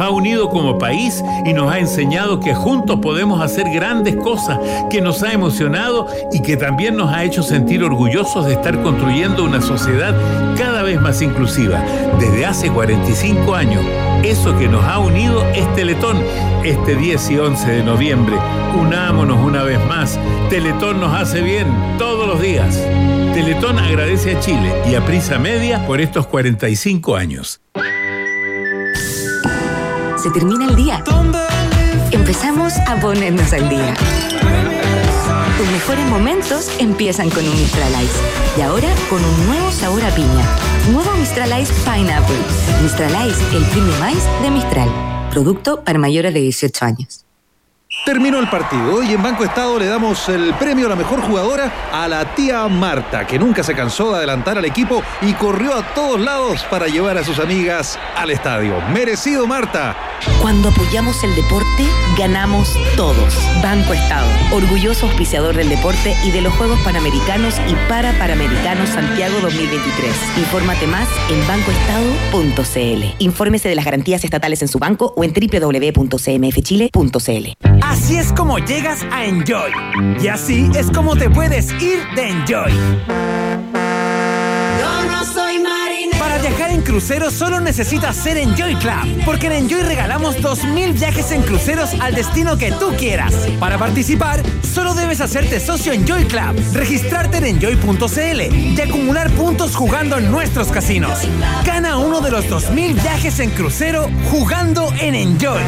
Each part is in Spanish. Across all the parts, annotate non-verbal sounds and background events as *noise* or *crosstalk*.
ha unido como país y nos ha enseñado que juntos podemos hacer grandes cosas, que nos ha emocionado y que también nos ha hecho sentir orgullosos de estar construyendo una sociedad cada vez más inclusiva. Desde hace 45 años, eso que nos ha unido es Teletón. Este 10 y 11 de noviembre, unámonos una vez más. Teletón nos hace bien todos los días. Teletón agradece a Chile y a Prisa Media por estos 45 años. Se termina el día. Empezamos a ponernos al día. Tus mejores momentos empiezan con un Mistral Ice. Y ahora con un nuevo sabor a piña. Nuevo Mistral Ice Pineapple. Mistral Ice, el premium ice de Mistral. Producto para mayores de 18 años. Terminó el partido y en Banco Estado le damos el premio a la mejor jugadora a la tía Marta, que nunca se cansó de adelantar al equipo y corrió a todos lados para llevar a sus amigas al estadio. Merecido Marta. Cuando apoyamos el deporte, ganamos todos. Banco Estado, orgulloso auspiciador del deporte y de los Juegos Panamericanos y para Panamericanos Santiago 2023. Infórmate más en bancoestado.cl. Infórmese de las garantías estatales en su banco o en www.cmfchile.cl. Así es como llegas a Enjoy. Y así es como te puedes ir de Enjoy. Para viajar en crucero solo necesitas ser Enjoy Club, porque en Enjoy regalamos 2.000 viajes en cruceros al destino que tú quieras. Para participar, solo debes hacerte socio Enjoy Club, registrarte en enjoy.cl y acumular puntos jugando en nuestros casinos. Gana uno de los 2.000 viajes en crucero jugando en Enjoy.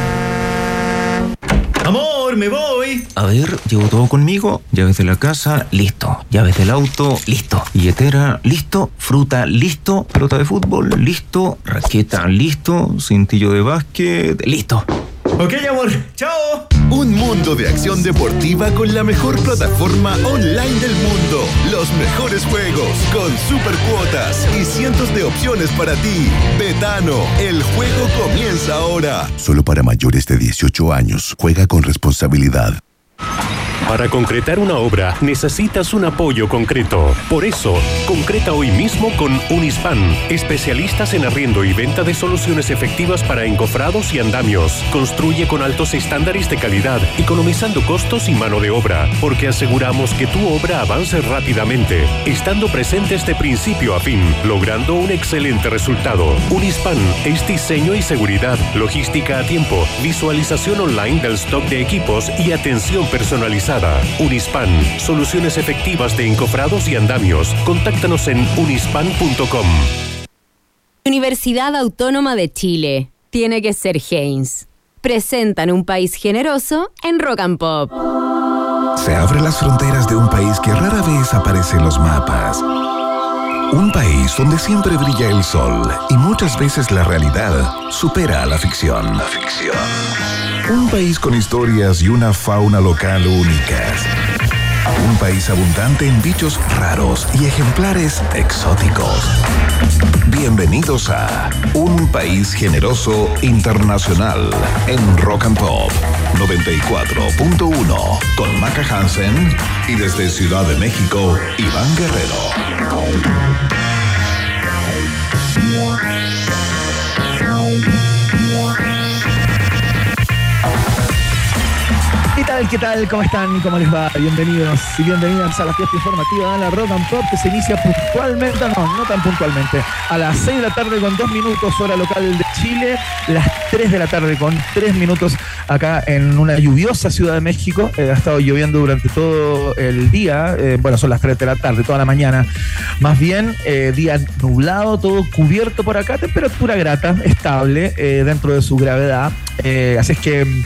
Amor, me voy. A ver, llevo todo conmigo. Llaves de la casa, listo. Llaves del auto, listo. Billetera, listo. Fruta, listo. Pelota de fútbol, listo. Raqueta, listo. Cintillo de básquet, listo. Ok, amor. Chao. Un mundo de acción deportiva con la mejor plataforma online del mundo. Los mejores juegos con super cuotas y cientos de opciones para ti. Betano, el juego comienza ahora. Solo para mayores de 18 años. Juega con responsabilidad. Para concretar una obra necesitas un apoyo concreto. Por eso, concreta hoy mismo con Unispan, especialistas en arriendo y venta de soluciones efectivas para encofrados y andamios. Construye con altos estándares de calidad, economizando costos y mano de obra, porque aseguramos que tu obra avance rápidamente, estando presentes de principio a fin, logrando un excelente resultado. Unispan es diseño y seguridad, logística a tiempo, visualización online del stock de equipos y atención personalizada. Unispan, soluciones efectivas de encofrados y andamios. Contáctanos en unispan.com. Universidad Autónoma de Chile. Tiene que ser Haynes. Presentan un país generoso en Rock and Pop. Se abren las fronteras de un país que rara vez aparece en los mapas. Un país donde siempre brilla el sol y muchas veces la realidad supera a la ficción. La ficción. Un país con historias y una fauna local únicas. Un país abundante en bichos raros y ejemplares exóticos. Bienvenidos a Un País Generoso Internacional en Rock and Pop 94.1 con Maca Hansen y desde Ciudad de México, Iván Guerrero. ¿Qué tal? ¿Cómo están? ¿Cómo les va? Bienvenidos y bienvenidas a la fiesta informativa de la Rock and Pop que se inicia puntualmente, no, no tan puntualmente, a las 6 de la tarde con 2 minutos hora local de Chile, las 3 de la tarde con 3 minutos acá en una lluviosa Ciudad de México. Eh, ha estado lloviendo durante todo el día, eh, bueno, son las 3 de la tarde, toda la mañana. Más bien, eh, día nublado, todo cubierto por acá, temperatura grata, estable dentro de su gravedad. así es que mm,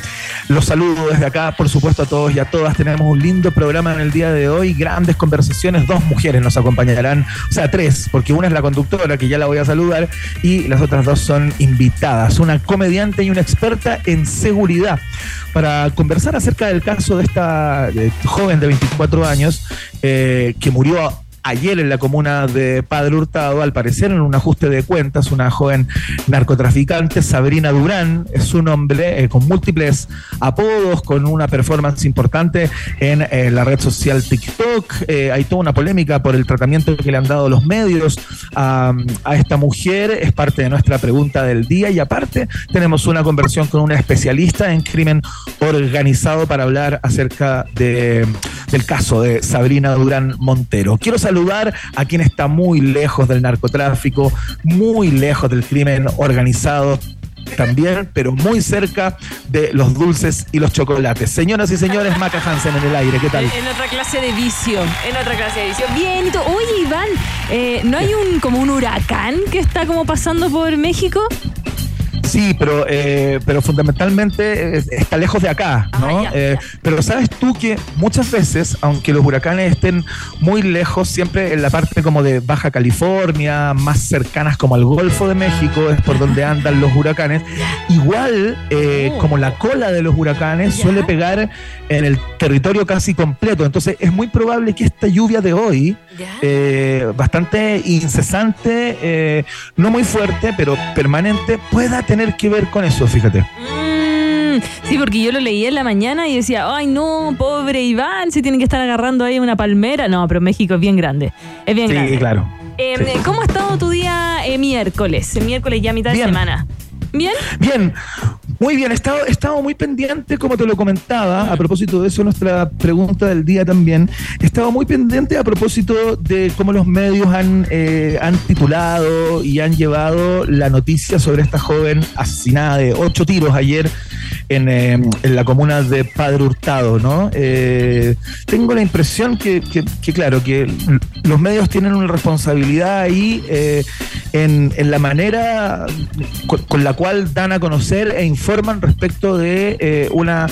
los saludo desde acá, por supuesto, a todos y a todas. Tenemos un lindo programa en el día de hoy, grandes conversaciones. Dos mujeres nos acompañarán, o sea, tres, porque una es la conductora, que ya la voy a saludar, y las otras dos son invitadas. Una comediante y una experta en seguridad para conversar acerca del caso de esta joven de 24 años eh, que murió ayer en la comuna de Padre Hurtado, al parecer en un ajuste de cuentas, una joven narcotraficante, Sabrina Durán, es su nombre, eh, con múltiples apodos, con una performance importante en eh, la red social TikTok. Eh, hay toda una polémica por el tratamiento que le han dado los medios a, esta mujer, es parte de nuestra pregunta del día y aparte tenemos una conversión con una especialista en crimen organizado para hablar acerca de, del caso de Sabrina Durán Montero. Quiero saludar a quien está muy lejos del narcotráfico, muy lejos del crimen organizado también, pero muy cerca de los dulces y los chocolates. Señoras y señores, Maca Hansen en el aire, ¿qué tal? En otra clase de vicio, en otra clase de vicio. Bien, oye Iván, eh, ¿no hay un como un huracán que está como pasando por México? Sí, pero, eh, pero fundamentalmente eh, está lejos de acá, ¿no? Eh, pero sabes tú que muchas veces, aunque los huracanes estén muy lejos, siempre en la parte como de Baja California, más cercanas como al Golfo de México, es por donde andan los huracanes. Igual, como la cola de los huracanes suele pegar en el territorio casi completo. Entonces es muy probable que esta lluvia de hoy, bastante incesante, no muy fuerte, pero permanente, pueda tener que ver con eso, fíjate. Mm, sí, porque yo lo leí en la mañana y decía, ay no, pobre Iván, se tiene que estar agarrando ahí una palmera. No, pero México es bien grande. Es bien grande. Sí, claro. Eh, ¿Cómo ha estado tu día eh, miércoles? Miércoles ya mitad de semana. ¿Bien? Bien. Muy bien, he estado, he estado muy pendiente, como te lo comentaba, a propósito de eso, nuestra pregunta del día también. He estado muy pendiente a propósito de cómo los medios han, eh, han titulado y han llevado la noticia sobre esta joven asesinada de ocho tiros ayer en, eh, en la comuna de Padre Hurtado, ¿no? Eh, tengo la impresión que, que, que, claro, que los medios tienen una responsabilidad ahí eh, en, en, la manera con, con, la cual dan a conocer e informan respecto de eh, una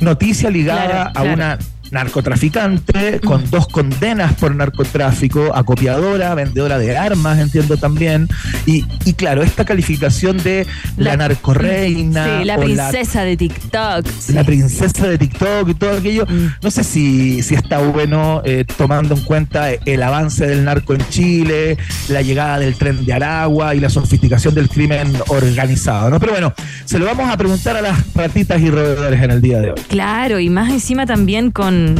noticia ligada claro, claro. a una narcotraficante con dos condenas por narcotráfico, acopiadora, vendedora de armas, entiendo también. Y, y claro, esta calificación de la, la narcoreina. Sí, la princesa la, de TikTok. Sí. La princesa de TikTok y todo aquello. Mm. No sé si, si está bueno eh, tomando en cuenta el avance del narco en Chile, la llegada del tren de Aragua y la sofisticación del crimen organizado, ¿no? Pero bueno, se lo vamos a preguntar a las ratitas y roedores en el día de hoy. Claro, y más encima también con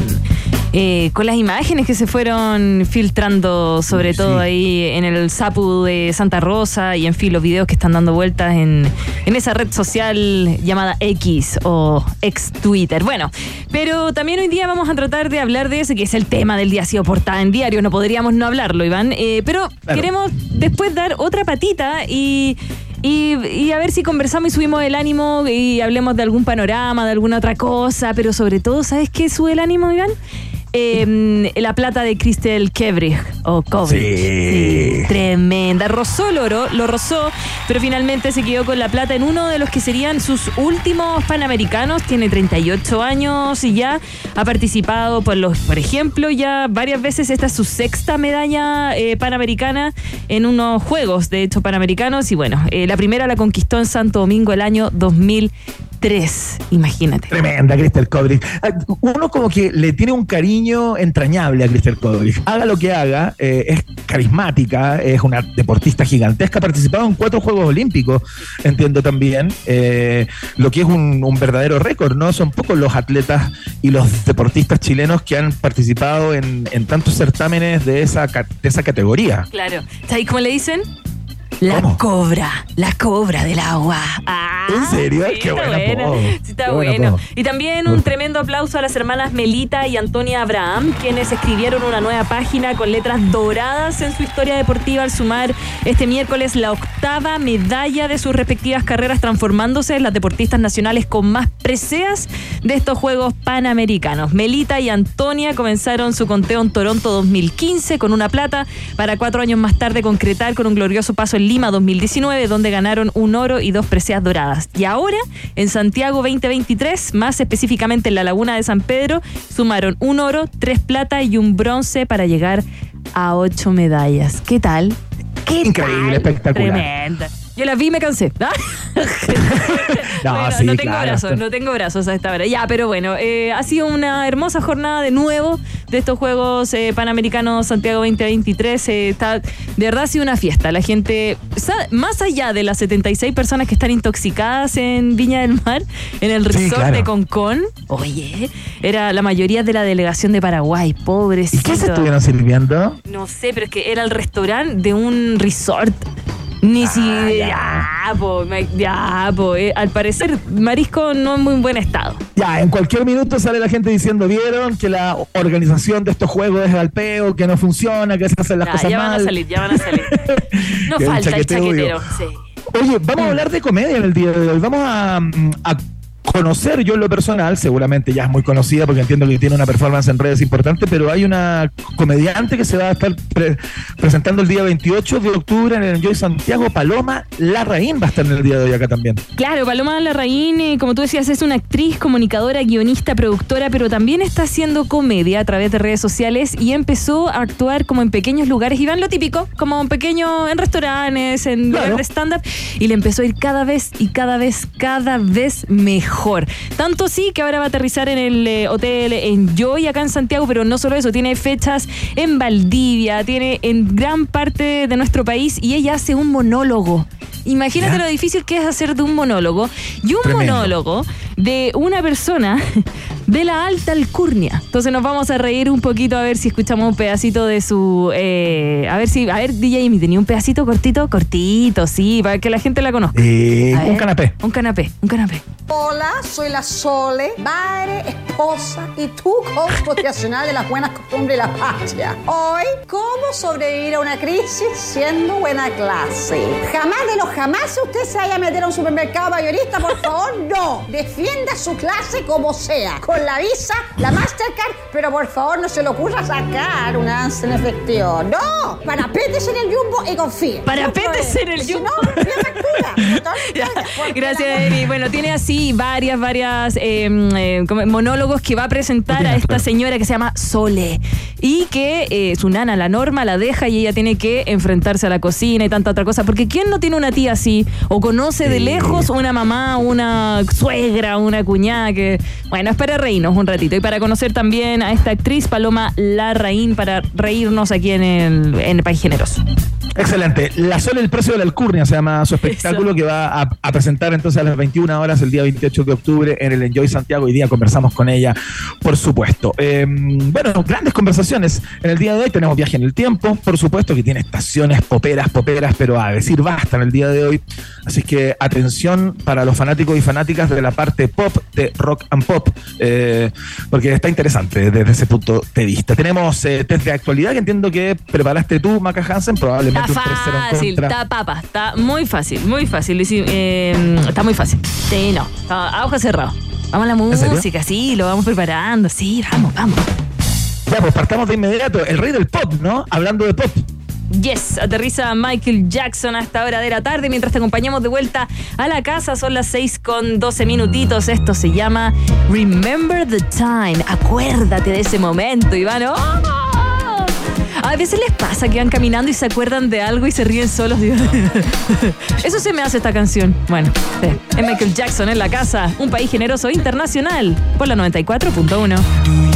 eh, con las imágenes que se fueron filtrando, sobre sí. todo ahí en el Sapu de Santa Rosa y en fin, los videos que están dando vueltas en, en esa red social llamada X o ex Twitter. Bueno, pero también hoy día vamos a tratar de hablar de ese que es el tema del día, ha sido portada en diario, no podríamos no hablarlo, Iván, eh, pero claro. queremos después dar otra patita y y, a ver si conversamos y subimos el ánimo y hablemos de algún panorama, de alguna otra cosa, pero sobre todo, ¿sabes qué sube el ánimo, Iván? Eh, la plata de Crystal Kebrich o Kobrich. Sí. sí. Tremenda. Rozó el oro, lo rozó, pero finalmente se quedó con la plata en uno de los que serían sus últimos panamericanos. Tiene 38 años y ya ha participado, por, los, por ejemplo, ya varias veces. Esta es su sexta medalla eh, panamericana en unos juegos, de hecho, panamericanos. Y bueno, eh, la primera la conquistó en Santo Domingo el año 2000 tres, imagínate. Tremenda, Crystal Kobrich. Uno como que le tiene un cariño entrañable a Crystal Kobrich. Haga lo que haga, eh, es carismática, es una deportista gigantesca, ha participado en cuatro Juegos Olímpicos, entiendo también, eh, lo que es un, un, verdadero récord, ¿no? Son pocos los atletas y los deportistas chilenos que han participado en, en tantos certámenes de esa, de esa categoría. Claro. ¿Sabéis cómo le dicen? La ¿Cómo? cobra, la cobra del agua. Ah, ¿En serio? Sí, Qué está bueno. Sí, está bueno. Y también un tremendo aplauso a las hermanas Melita y Antonia Abraham, quienes escribieron una nueva página con letras doradas en su historia deportiva al sumar este miércoles la octava medalla de sus respectivas carreras, transformándose en las deportistas nacionales con más preseas de estos Juegos Panamericanos. Melita y Antonia comenzaron su conteo en Toronto 2015 con una plata para cuatro años más tarde concretar con un glorioso paso en Lima 2019, donde ganaron un oro y dos preseas doradas. Y ahora, en Santiago 2023, más específicamente en la Laguna de San Pedro, sumaron un oro, tres plata y un bronce para llegar a ocho medallas. ¿Qué tal? ¿Qué Increíble, tal? espectacular. Tremenda. Yo las vi y me cansé. *laughs* No, Bueno, sí, no tengo claro. brazos, no tengo brazos a esta hora. Ya, pero bueno, eh, ha sido una hermosa jornada de nuevo de estos Juegos eh, Panamericanos Santiago 2023. Eh, está, de verdad ha sido una fiesta. La gente, más allá de las 76 personas que están intoxicadas en Viña del Mar, en el Sí, resort claro. de Concón, oye, era la mayoría de la delegación de Paraguay, pobrecito. ¿Y qué se estuvieron sirviendo? No sé, pero es que era el restaurante de un resort. Ni si. Ya, po, ya, po, eh, Al parecer, marisco no en muy buen estado. Ya, en cualquier minuto sale la gente diciendo, vieron que la organización de estos juegos es al peo, que no funciona, que se hacen las Ya, cosas ya van mal. a salir, ya van a salir. *laughs* No el falta el chaquetero. Sí. Oye, vamos a hablar de comedia en el día de hoy. Vamos a, mm, a conocer yo en lo personal, seguramente ya es muy conocida porque entiendo que tiene una performance en redes importante, pero hay una comediante que se va a estar pre- presentando el día 28 de octubre en el Enjoy Santiago, Paloma Larraín va a estar en el día de hoy acá también. Claro, Paloma Larraín, eh, como tú decías, es una actriz, comunicadora, guionista, productora, pero también está haciendo comedia a través de redes sociales y empezó a actuar como en pequeños lugares, y van lo típico, como en pequeños, en restaurantes, en lugares de stand-up, y le empezó a ir cada vez y cada vez, cada vez mejor. Tanto así que ahora va a aterrizar en el eh, hotel Enjoy acá en Santiago, pero no solo eso, tiene fechas en Valdivia, tiene en gran parte de nuestro país y ella hace un monólogo. Imagínate Ya. lo difícil que es hacer de un monólogo y un Tremendo. monólogo de una persona *laughs* de la alta alcurnia. Entonces nos vamos a reír un poquito a ver si escuchamos un pedacito de su... eh, a ver si... A ver, DJ Amy, tenía un pedacito cortito, cortito, sí, para que la gente la conozca. Eh, un ver. canapé. Un canapé, un canapé. Hola, soy la Sole, madre, esposa y tu coach profesional de las buenas costumbres y la patria. Hoy, ¿cómo sobrevivir a una crisis siendo buena clase? Jamás de los jamás usted se vaya a meter a un supermercado mayorista, por favor, no. Defienda su clase como sea, con la Visa, la Mastercard, pero por favor no se le ocurra sacar un avance en efectivo. No, parapétese en el jumbo y confíe. Parapétese en el Si jumbo. no, pide factura. *laughs* Gracias, Amy. Bueno, tiene así varias, varias eh, eh, monólogos que va a presentar a esta señora que se llama Sole y que eh, su nana, la Norma, la deja y ella tiene que enfrentarse a la cocina y tanta otra cosa. Porque ¿quién no tiene una tía así? O conoce de lejos una mamá, una suegra, una cuñada que... Bueno, es para reírnos un ratito y para conocer también a esta actriz Paloma Larraín para reírnos aquí en el, en el País Generoso. Excelente. La Sol, el precio de la alcurnia se llama su espectáculo que va a, a presentar entonces a las 21 horas el día 28 de octubre en el Enjoy Santiago. Hoy día conversamos con ella, por supuesto. Eh, bueno, grandes conversaciones. En el día de hoy tenemos viaje en el tiempo, por supuesto que tiene estaciones poperas, poperas, pero a decir basta en el día de hoy. Así que atención para los fanáticos y fanáticas de la parte pop de Rock and Pop, eh, porque está interesante desde ese punto de vista. Tenemos eh, test de actualidad que entiendo que preparaste tú, Maca Hansen, probablemente Está un 3-0 en fácil, contra. está papa, está muy fácil, muy fácil. Eh, está muy fácil. Sí, no, está a cerrado. Vamos a la música, sí, lo vamos preparando, sí, vamos, vamos. Ya, pues partamos de inmediato. El rey del pop, ¿no? Hablando de pop. Yes, aterriza Michael Jackson a esta hora de la tarde mientras te acompañamos de vuelta a la casa. Son las 6 con 12 minutitos. Esto se llama Remember the Time. Acuérdate de ese momento, Iván. ¡Oh! A veces les pasa que van caminando y se acuerdan de algo y se ríen solos. digo. *laughs* Eso se me hace esta canción. Bueno, es Michael Jackson en la casa, un país generoso internacional, por la 94.1.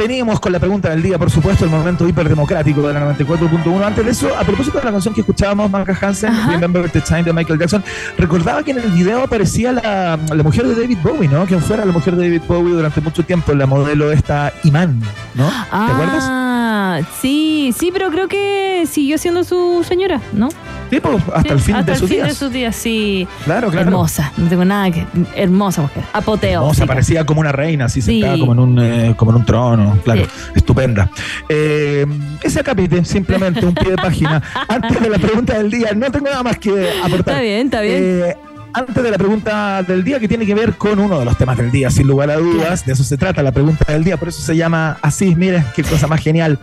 Venimos con la pregunta del día, por supuesto, el momento hiperdemocrático de la 94.1. Antes de eso, a propósito de la canción que escuchábamos, Marca Hansen, Remember the Time de Michael Jackson, recordaba que en el video aparecía la, la mujer de David Bowie, ¿no? Quien fuera la mujer de David Bowie durante mucho tiempo, la modelo esta Iman, ¿no? ¿Te acuerdas? Ah, sí, sí, pero creo que siguió siendo su señora, ¿no? Sí, pues, hasta el fin hasta de el sus fin días. de sus días, sí. Claro, claro. Hermosa, no tengo nada que. Hermosa mujer. Apoteo. O sea, parecía como una reina, así Sí. sentada como en un, eh, como en un trono, claro, estupenda. Eh, ese capítulo, simplemente un pie de página. *laughs* Antes de la pregunta del día, no tengo nada más que aportar. Está bien, está bien. Eh, antes de la pregunta del día, que tiene que ver con uno de los temas del día, sin lugar a dudas, de eso se trata la pregunta del día, por eso se llama así, miren, qué cosa más genial.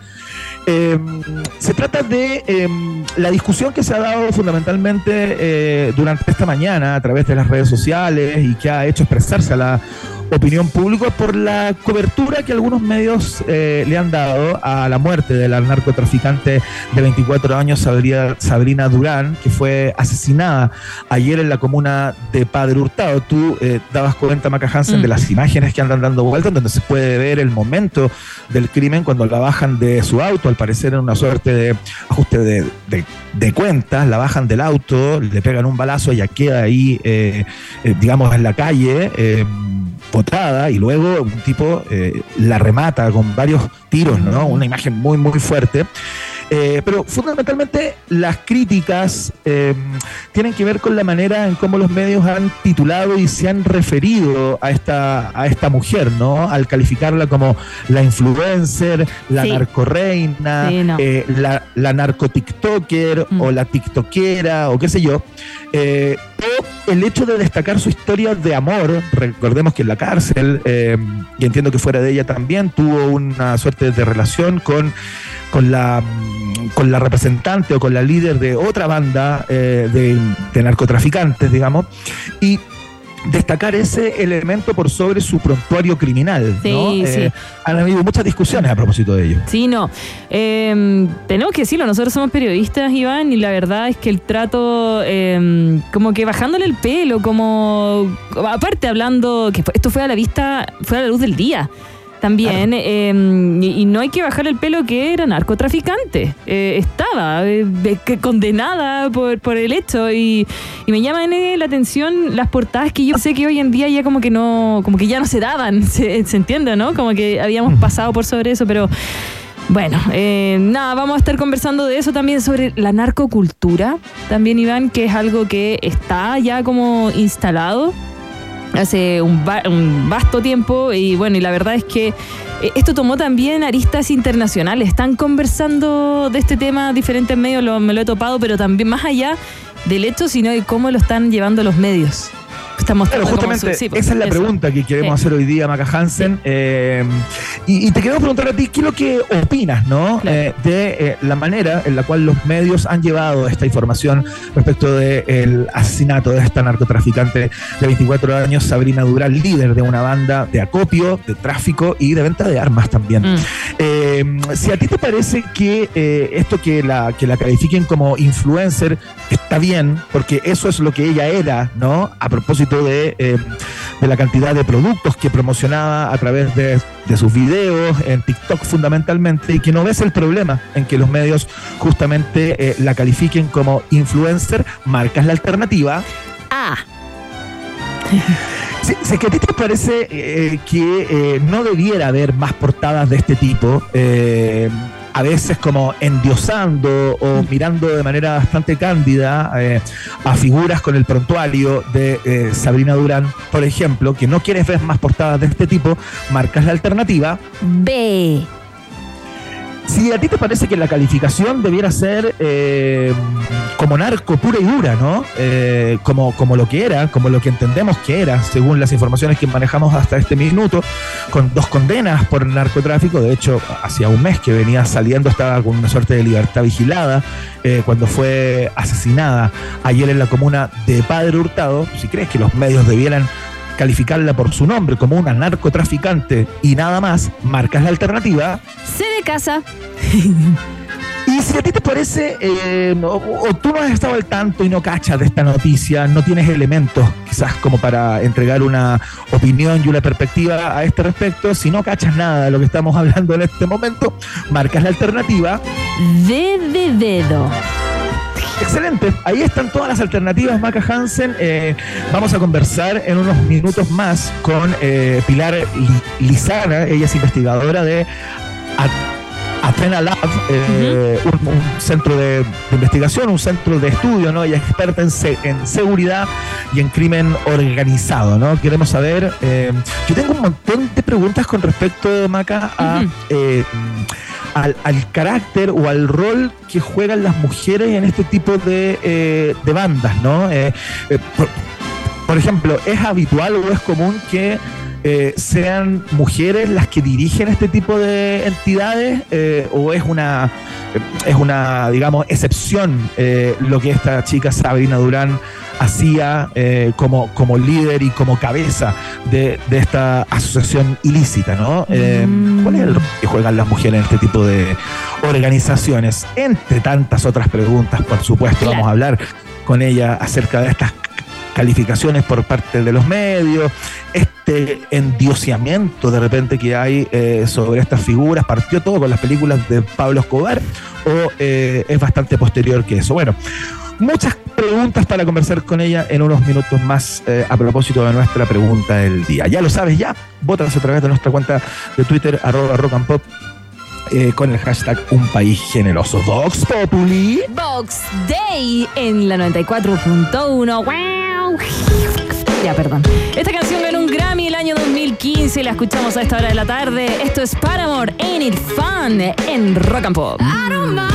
Eh, se trata de eh, la discusión que se ha dado fundamentalmente eh, durante esta mañana a través de las redes sociales y que ha hecho expresarse a la opinión pública por la cobertura que algunos medios eh, le han dado a la muerte de la narcotraficante de 24 años, Sabrina, Durán, que fue asesinada ayer en la comuna de Padre Hurtado. Tú eh, dabas cuenta, Maca Hansen, Mm. de las imágenes que andan dando vueltas, donde se puede ver el momento del crimen cuando la bajan de su auto, al parecer en una suerte de ajuste de, de- de cuentas, la bajan del auto, le pegan un balazo, ella queda ahí, eh, eh, digamos, en la calle. Potrada y luego un tipo eh, la remata con varios tiros, ¿no? Una imagen muy, muy fuerte. Eh, pero fundamentalmente las críticas eh, tienen que ver con la manera en cómo los medios han titulado y se han referido a esta, a esta mujer, ¿no? Al calificarla como la influencer, la Sí. narcoreina, Sí, no. eh, la, la narco-tiktoker o la tiktokera o qué sé yo. O el hecho de destacar su historia de amor, recordemos que en la cárcel, y entiendo que fuera de ella también, tuvo una suerte de relación con, con, la, con la representante o con la líder de otra banda eh, de, de narcotraficantes, digamos, y destacar ese elemento por sobre su prontuario criminal. ¿no? Sí, Eh, sí. Han habido muchas discusiones a propósito de ello. Sí, no. Eh, tenemos que decirlo, nosotros somos periodistas, Iván, y la verdad es que el trato, eh, como que bajándole el pelo, como. Aparte, hablando, que esto fue a la vista, fue a la luz del día. También, eh, y, y no hay que bajar el pelo que era narcotraficante. Eh, estaba eh, condenada por, por el hecho. Y, y me llaman eh, la atención las portadas que yo sé que hoy en día ya como que no, como que ya no se daban. *laughs* Se, se entiende, ¿no? Como que habíamos pasado por sobre eso, pero. Bueno, eh, nada, vamos a estar conversando de eso también sobre la narcocultura, también Iván, que es algo que está ya como instalado hace un, un vasto tiempo y bueno, y la verdad es que eh, esto tomó también aristas internacionales, están conversando de este tema diferentes medios, lo- me lo he topado, pero también más allá del hecho, sino de cómo lo están llevando los medios. Estamos Claro, justamente sí, pues, esa es la eso. pregunta que queremos Sí. hacer hoy día, Maca Hansen. Eh, y, y te queremos preguntar a ti, ¿qué es lo que opinas ¿no? Eh, de eh, la manera en la cual los medios han llevado esta información respecto del asesinato de esta narcotraficante de 24 años, Sabrina Dural, líder de una banda de acopio, de tráfico y de venta de armas también? Eh, si a ti te parece que esto que la, que la califiquen como influencer está bien, porque eso es lo que ella era, ¿no? A propósito de, eh, de la cantidad de productos que promocionaba a través de, de sus videos, en TikTok fundamentalmente, y que no ves el problema en que los medios justamente eh, la califiquen como influencer, marcas la alternativa. Ah. *laughs* Si, si es que a ti te parece eh, que no debiera haber más portadas de este tipo, eh, a veces como endiosando o mirando de manera bastante cándida eh, a figuras con el prontuario de eh, Sabrina Durán, por ejemplo, que no quieres ver más portadas de este tipo, marcas la alternativa. B. Si a ti te parece que la calificación debiera ser eh, como narco pura y dura, ¿no? Eh, como, como lo que era, como lo que entendemos que era, según las informaciones que manejamos hasta este minuto, con dos condenas por narcotráfico. De hecho, hacía un mes que venía saliendo, estaba con una suerte de libertad vigilada eh, cuando fue asesinada ayer en la comuna de Padre Hurtado. Si crees que los medios debieran calificarla por su nombre como una narcotraficante y nada más, marcas la alternativa. C de casa. *laughs* Y si a ti te parece, eh, o, o tú no has estado al tanto y no cachas de esta noticia, no tienes elementos quizás como para entregar una opinión y una perspectiva a este respecto, si no cachas nada de lo que estamos hablando en este momento, marcas la alternativa. D de dedo. Excelente, ahí están todas las alternativas, Maca Hansen. Eh, vamos a conversar en unos minutos más con eh, Pilar Li- Lizana, ella es investigadora de A- Athena Lab, eh, un, un centro de, de investigación, un centro de estudio, ¿no? Ella es experta en, se- en seguridad y en crimen organizado, ¿no? Queremos saber, eh, yo tengo un montón de preguntas con respecto, Maca, a... eh, al, al carácter o al rol que juegan las mujeres en este tipo de, eh, de bandas, ¿no? Eh, eh, por, por ejemplo, ¿es habitual o es común que sean mujeres las que dirigen este tipo de entidades o es una es una digamos excepción lo que esta chica Sabrina Durán hacía eh, como, como líder y como cabeza de, de esta asociación ilícita, ¿no? Eh, ¿Cuál es el rol que juegan las mujeres en este tipo de organizaciones? Entre tantas otras preguntas, por supuesto, vamos a hablar con ella acerca de estas calificaciones por parte de los medios, este endiosamiento de repente que hay eh, sobre estas figuras, partió todo con las películas de Pablo Escobar o eh, es bastante posterior que eso. Bueno, muchas preguntas para conversar con ella en unos minutos más eh, a propósito de nuestra pregunta del día. Ya lo sabes, ya, votas a través de nuestra cuenta de Twitter, arroba rock and pop, eh, con el hashtag Un País Generoso. Vox Populi. Box Day en la 94.1. ¡Wow! Ya, perdón. Esta canción ganó un Grammy el año 2015 y la escuchamos a esta hora de la tarde. Esto es Paramore, Ain't It Fun, en Rock and Pop. What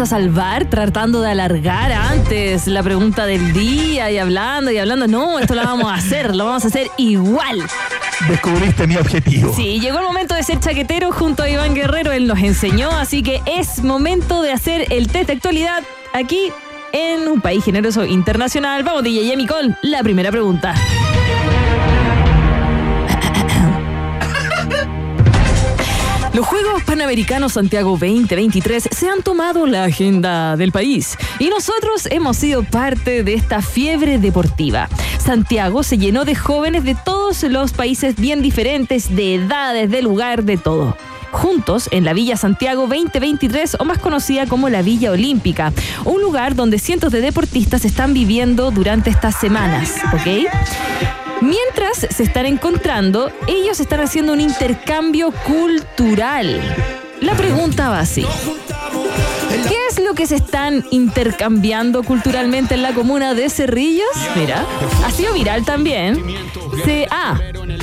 a salvar tratando de alargar antes la pregunta del día y hablando y hablando? No, esto lo vamos a hacer, lo vamos a hacer igual. Descubriste mi objetivo. Sí, llegó el momento de ser chaquetero junto a Iván Guerrero, él nos enseñó, así que es momento de hacer el test de actualidad aquí en un país generoso internacional. Vamos, DJ Yemi, con la primera pregunta. Los Juegos Panamericanos Santiago 2023 se han tomado la agenda del país y nosotros hemos sido parte de esta fiebre deportiva. Santiago se llenó de jóvenes de todos los países bien diferentes, de edades, de lugar, de todo. Juntos en la Villa Santiago 2023 o más conocida como la Villa Olímpica, un lugar donde cientos de deportistas están viviendo durante estas semanas, ¿ok? Mientras se están encontrando, ellos están haciendo un intercambio cultural. La pregunta va así. ¿Qué es lo que se están intercambiando culturalmente en la comuna de Cerrillos? Mira, ha sido viral también. Se, A.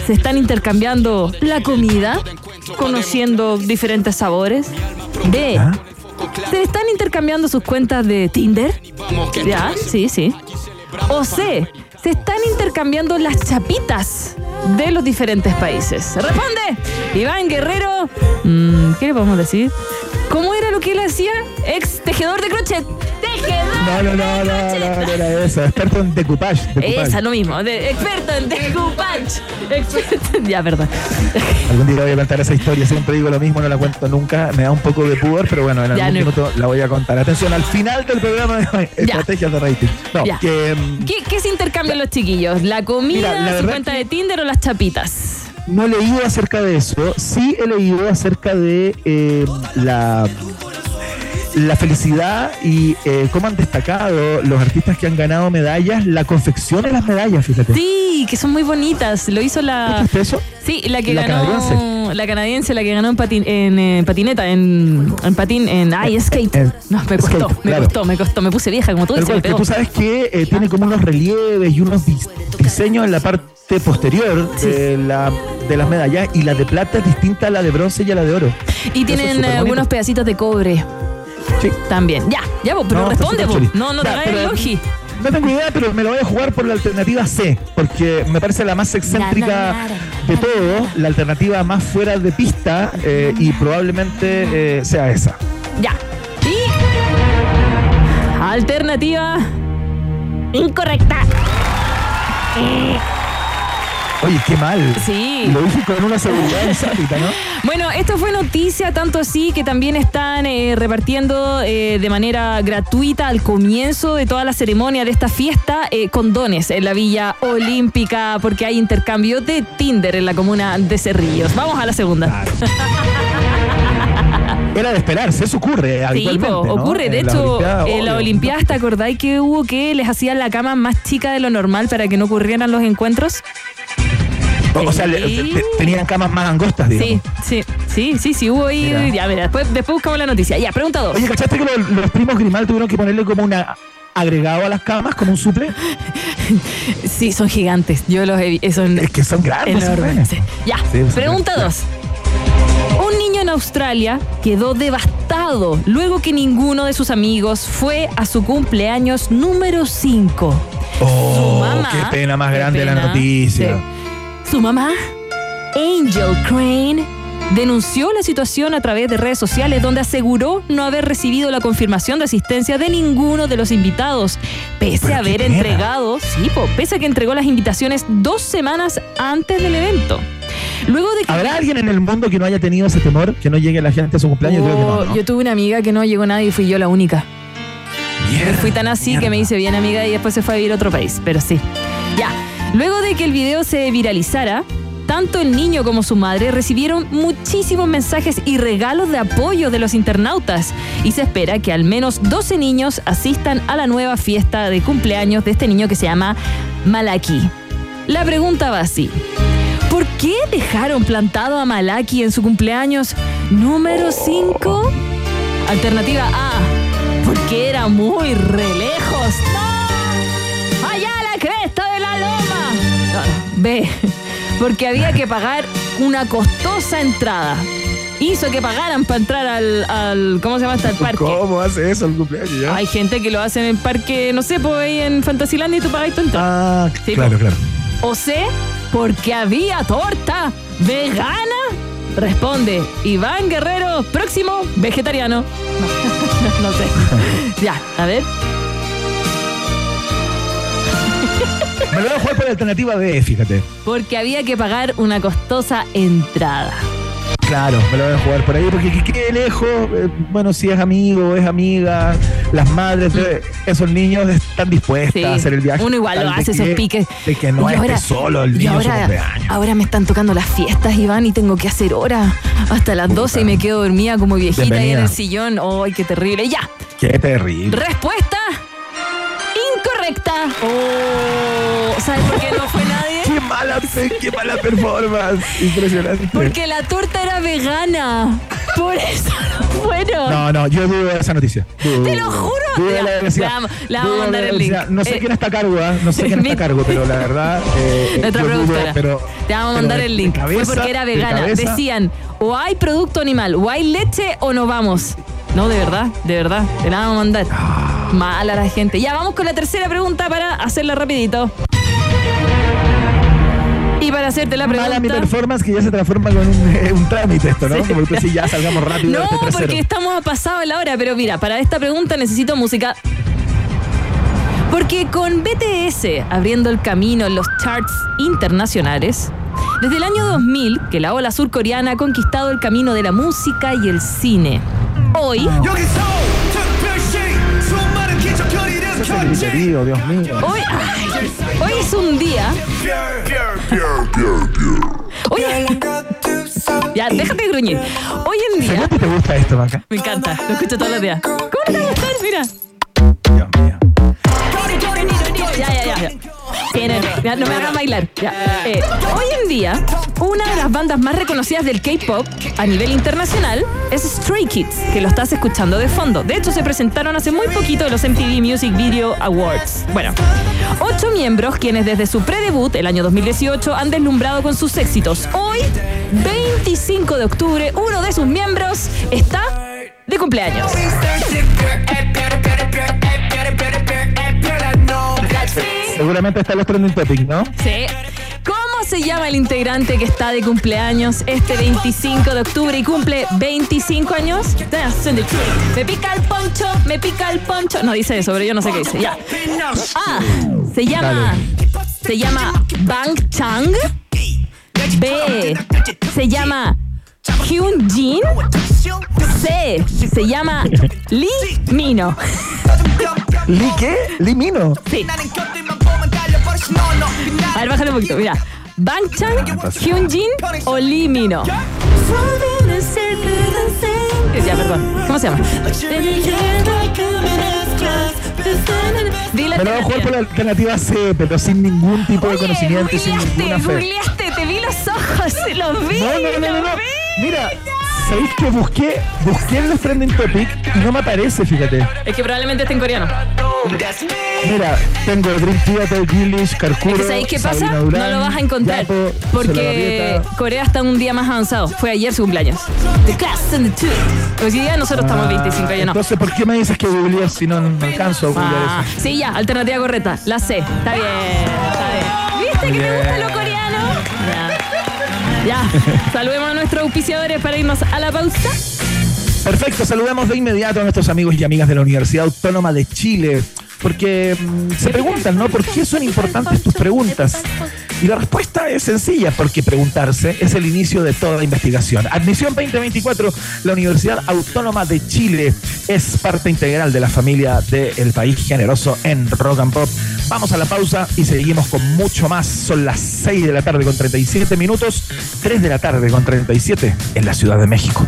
Se están intercambiando la comida, conociendo diferentes sabores. B. Se están intercambiando sus cuentas de Tinder. Ya, sí, sí. O C. Se están intercambiando las chapitas de los diferentes países. Responde, Iván Guerrero. Mm, ¿Qué le podemos decir? ¿Cómo era lo que él hacía? Ex tejedor de crochet. Tejedor. No, no, no, no, no, no era eso. Experto en decoupage. decoupage. Esa, lo mismo. de- experto en decoupage. Experto en- Ya, verdad. Algún día voy a contar esa historia. Siempre digo lo mismo, no la cuento nunca. Me da un poco de pudor, pero bueno, en Ya, algún no. minuto la voy a contar. Atención, al final del programa de hoy, estrategias de rating. No, Ya. que mm, ¿Qué, qué se intercambian los chiquillos? ¿La comida, Mira, la su cuenta de Tinder o las chapitas? no he leído acerca de eso. Sí he leído acerca de eh, la la felicidad y eh, cómo han destacado los artistas que han ganado medallas, la confección de las medallas, fíjate. Sí, que son muy bonitas. Lo hizo la. ¿Viste eso? Sí, la que La ganó. canadiense. La canadiense, la que ganó en, patin- en, eh, patineta, en, en patín, en. Ay, skate. No, me costó, skate, me claro. costó, me costó. Me puse vieja, como tú dices. cual, me que pegó. tú sabes que eh, tiene como unos relieves y unos dis- diseños en la parte posterior de, la, de las medallas y la de plata es distinta a la de bronce y a la de oro. Y Eso tienen es eh, algunos pedacitos de cobre. Sí. También. Ya, ya vos, pero No, responde vos. No, no te hagas el pero- logi. No tengo idea, pero me lo voy a jugar por la alternativa C, porque me parece la más excéntrica de todo, la alternativa más fuera de pista eh, y probablemente eh, sea esa. Ya. Y. Alternativa. Incorrecta. Eh, Oye, qué mal. Sí. Lo dije con una seguridad *laughs* insólita, ¿no? Bueno, esto fue noticia, tanto así que también están eh, repartiendo eh, de manera gratuita al comienzo de toda la ceremonia de esta fiesta eh, condones en la Villa Olímpica, porque hay intercambio de Tinder en la comuna de Cerrillos. Vamos a la segunda. Era de esperarse, eso ocurre Sí, habitualmente. po, ¿no? ocurre. De En la hecho, Olimpiada, en la. Olimpiada, ¿te acordáis que hubo que les hacían la cama más chica de lo normal para que no ocurrieran los encuentros? O, sea, le- tenían camas más angostas, digamos. Sí, sí, sí, sí, sí, hubo ahí. Mira. Ya, mira, después, después buscamos la noticia. Ya, pregunta dos. Oye, ¿cachaste que los, los primos Grimal tuvieron que ponerle como una agregado a las camas, como un suple? *laughs* Sí, son gigantes. Yo los he visto. Son Es que son grandes. enormes. Sí. Ya, Sí, pregunta dos. Un niño en Australia quedó devastado luego que ninguno de sus amigos fue a su cumpleaños número 5. Oh, mamá- qué pena más qué grande la noticia. Sí. Su mamá, Angel Crane, denunció la situación a través de redes sociales donde aseguró no haber recibido la confirmación de asistencia de ninguno de los invitados, pese a haber entregado, sí, po, pese a que entregó las invitaciones dos semanas antes del evento. Luego de que ¿Habrá alguien en el mundo que no haya tenido ese temor? Que no llegue la gente a su cumpleaños. Creo que no, Oh, ¿no? Yo tuve una amiga que no llegó nadie y fui yo la única. Mierda, Fui tan así que me hice bien amiga y después se fue a vivir a otro país, pero sí. Ya, luego de que el video se viralizara, tanto el niño como su madre recibieron muchísimos mensajes y regalos de apoyo de los internautas y se espera que al menos 12 niños asistan a la nueva fiesta de cumpleaños de este niño que se llama Malaki. La pregunta va así. ¿Por qué dejaron plantado a Malaki en su cumpleaños número 5? Alternativa A, porque era muy re lejos. ¡No! B, *laughs* porque había que pagar una costosa entrada. Hizo que pagaran para entrar al, al- ¿cómo se llama? Hasta el parque. ¿Cómo hace eso el cumpleaños ya? Hay gente que lo hace en el parque, no sé, pues ahí en Fantasilandia y tú pagáis tu entrada. Ah, Sí, claro, po. claro. O C, porque había torta vegana. Responde Iván Guerrero, próximo vegetariano. *laughs* No, sé. *laughs* Ya, a ver. Me lo voy a jugar por la alternativa B, fíjate. Porque había que pagar una costosa entrada. Claro, me lo voy a jugar por ahí porque que quede lejos. eh, bueno, si es amigo, es amiga, las madres de esos niños están dispuestas Sí, a hacer el viaje. uno igual tal lo de hace esos que- piques. De que no Y esté ahora- solo el y niño en su ahora, cumpleaños. ahora me están tocando las fiestas, Iván, y tengo que hacer hora hasta las 12 y me quedo dormida como viejita ahí en Bienvenida. el sillón. ¡Ay, qué terrible! Ya, Qué terrible. respuesta incorrecta. Oh, ¿Sabes por qué no fue nadie? Qué mala, qué mala performance. Impresionante. Porque la torta era vegana. Por eso no fueron. No, no, yo dudo de esa noticia. Dudo, Te lo juro. Dudo de Ya, la veracidad. le vamos- a mandar la el link. No sé Eh, quién está a cargo, ¿ah? No sé quién está a cargo, pero la verdad. eh, *laughs* Nuestra yo dudo, productora. pero, Te vamos a mandar el link. cabeza, Fue porque era vegana. Decían, o hay producto animal, o hay leche, o no vamos. No, de verdad, de verdad. Te la vamos a mandar. Ah. Mala la gente. Ya, vamos con la tercera pregunta para hacerla rapidito. Y para hacerte la Mala mi pregunta... performance que ya se transforma con un, eh, un trámite esto, ¿no? Como tú decís, ya salgamos rápido *laughs* No, este 3-0. porque estamos a pasado la hora, pero mira, para esta pregunta necesito música. Porque con BTS abriendo el camino en los charts internacionales, desde el año 2000 que la ola surcoreana ha conquistado el camino de la música y el cine. Hoy, Dios mío. hoy, ay, hoy es un día. Oye, ya, déjate de gruñir. Hoy en día. ¿Cómo te gusta esto, Maca? Me encanta, lo escucho todos los días. ¿Cómo? Mira. Dios mío. No me hagan bailar. Eh, hoy en día, una de las bandas más reconocidas del K-pop a nivel internacional es Stray Kids, que lo estás escuchando de fondo. De hecho, se presentaron hace muy poquito en los MTV Music Video Awards. Bueno, ocho miembros quienes desde su predebut, el año 2018, han deslumbrado con sus éxitos. Hoy, 25 de octubre, uno de sus miembros está de cumpleaños. Seguramente está los trending topics, ¿no? Sí. ¿Cómo se llama el integrante que está de cumpleaños este 25 de octubre y cumple 25 años? Me pica el poncho, me pica el poncho. No dice eso, pero yo no sé qué dice. Ya. A. Se llama. Se llama Bang Chang. B. Se llama Hyun Jin. C. Se llama Lee Mino. ¿Li qué? ¿Li Mino? Sí. A ver, bájale un poquito. Mira. Bang Chan, Hyun Jin o Lee Mino. Ya, perdón. ¿Cómo se llama? Dile Me lo voy a jugar por la alternativa C, pero sin ningún tipo de conocimiento sin ninguna Googleaste, fe. googleaste, te vi los ojos, *laughs* los vi. No, no, no, no, los no. vi. Mira, ¿sabéis que busqué, busqué los trending topic y no me aparece, fíjate? Es que probablemente esté en coreano. Mira, tengo Dream Theater, Gillish, Carcuro, Es que ¿sabéis qué pasa? Durán, no lo vas a encontrar. Yapo, porque. Corea está un día más avanzado. Fue ayer su cumpleaños. The class and the two. Hoy día nosotros estamos Ah, 25, ya no. Entonces, ¿por qué me dices que googleé si no, no alcanzo a googlear Ah, eso? sí, ya, alternativa correcta. La C. Está bien, está bien. ¿Viste que me gusta lo? Ya. Saludemos a nuestros auspiciadores para irnos a la pausa. Perfecto, saludamos de inmediato a nuestros amigos y amigas de la Universidad Autónoma de Chile, porque mm, se preguntan, ¿no? ¿Por qué son importantes tus preguntas? Y la respuesta es sencilla, porque preguntarse es el inicio de toda investigación. Admisión 2024, la Universidad Autónoma de Chile es parte integral de la familia del país generoso en Rock and Pop. Vamos a la pausa y seguimos con mucho más. Son las 6 de la tarde con 37 minutos, 3 de la tarde con 37 en la Ciudad de México.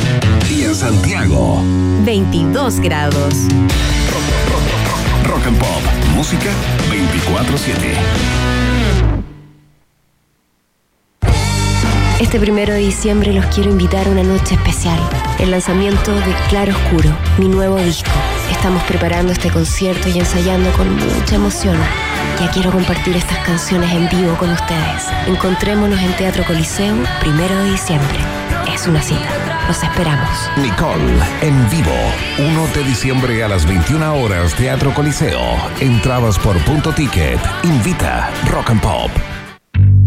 Y en Santiago. 22 grados. Rock and Pop. Música 24-7. Este primero de diciembre los quiero invitar a una noche especial, el lanzamiento de Claro Oscuro, mi nuevo disco. Estamos preparando este concierto y ensayando con mucha emoción. Ya quiero compartir estas canciones en vivo con ustedes. Encontrémonos en Teatro Coliseo, primero de diciembre. Es una cita. Los esperamos. Nicole, en vivo. 1 de diciembre a las 21 horas, Teatro Coliseo. Entradas por punto ticket. Invita Rock and Pop.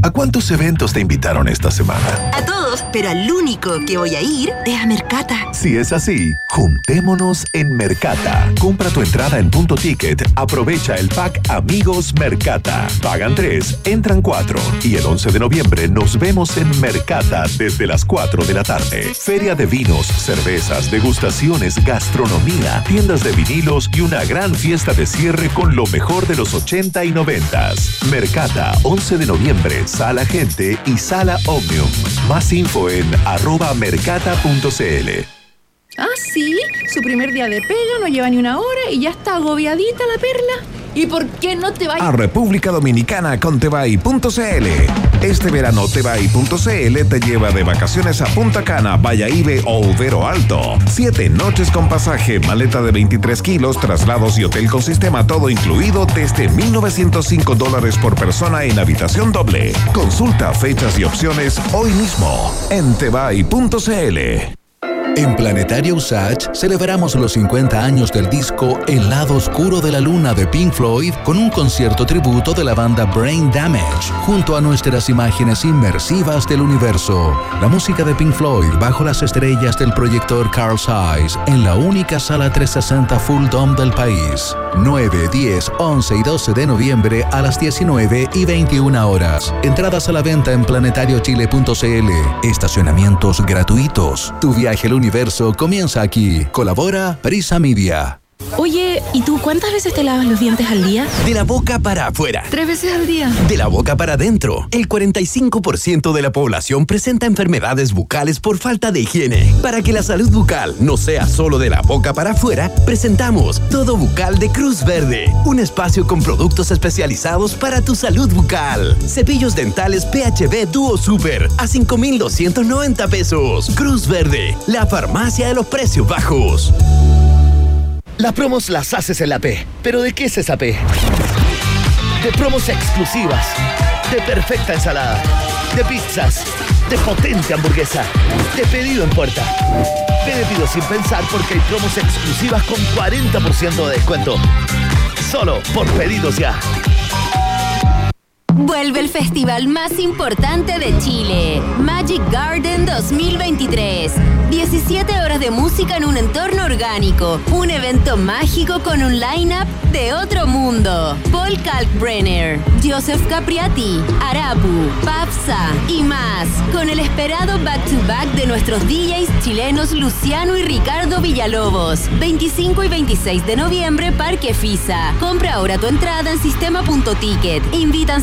¿A cuántos eventos te invitaron esta semana? A todos, pero al único que voy a ir es a Mercata. Si es así, juntémonos en Mercata. Compra tu entrada en punto ticket, aprovecha el pack Amigos Mercata. Pagan tres, entran cuatro. Y el 11 de noviembre nos vemos en Mercata desde las 4 de la tarde. Feria de vinos, cervezas, degustaciones, gastronomía, tiendas de vinilos y una gran fiesta de cierre con lo mejor de los 80 y 90. Mercata, 11 de noviembre, Sala Gente y Sala Omnium. Más info en arroba mercata.cl. Ah, sí, su primer día de pega no lleva ni una hora y ya está agobiadita la perla. ¿Y por qué no te A vayas? República Dominicana con Tebay.cl. Este verano Tebay.cl te lleva de vacaciones a Punta Cana, Valladolid o Vero Alto. Siete noches con pasaje, maleta de 23 kilos, traslados y hotel con sistema todo incluido desde 1.905 dólares por persona en habitación doble. Consulta fechas y opciones hoy mismo en Tebay.cl. En Planetario Usage celebramos los 50 años del disco El lado oscuro de la luna de Pink Floyd con un concierto tributo de la banda Brain Damage junto a nuestras imágenes inmersivas del universo. La música de Pink Floyd bajo las estrellas del proyector Carl Zeiss en la única sala 360 Full Dome del país. 9, 10, 11 y 12 de noviembre a las 19 y 21 horas. Entradas a la venta en planetariochile.cl. Estacionamientos gratuitos. Tu viaje al universo comienza aquí. Colabora Prisa Media. Oye, ¿y tú cuántas veces te lavas los dientes al día? De la boca para afuera. Tres veces al día. De la boca para adentro. El 45% de la población presenta enfermedades bucales por falta de higiene. Para que la salud bucal no sea solo de la boca para afuera, presentamos Todo Bucal de Cruz Verde. Un espacio con productos especializados para tu salud bucal. Cepillos dentales PHB Duo Super a 5,290 pesos. Cruz Verde, la farmacia de los precios bajos. Las promos las haces en la P. ¿Pero de qué es esa P? De promos exclusivas, de perfecta ensalada, de pizzas, de potente hamburguesa, de pedido en puerta. Pide pido sin pensar porque hay promos exclusivas con 40% de descuento. Solo por pedidos ya. Vuelve el festival más importante de Chile, Magic Garden 2023. 17 horas de música en un entorno orgánico, un evento mágico con un line-up de otro mundo. Paul Kalkbrenner, Joseph Capriati, Arapu, Papsa y más, con el esperado back-to-back de nuestros DJs chilenos Luciano y Ricardo Villalobos. 25 y 26 de noviembre, Parque Fisa. Compra ahora tu entrada en sistema.ticket. Invitan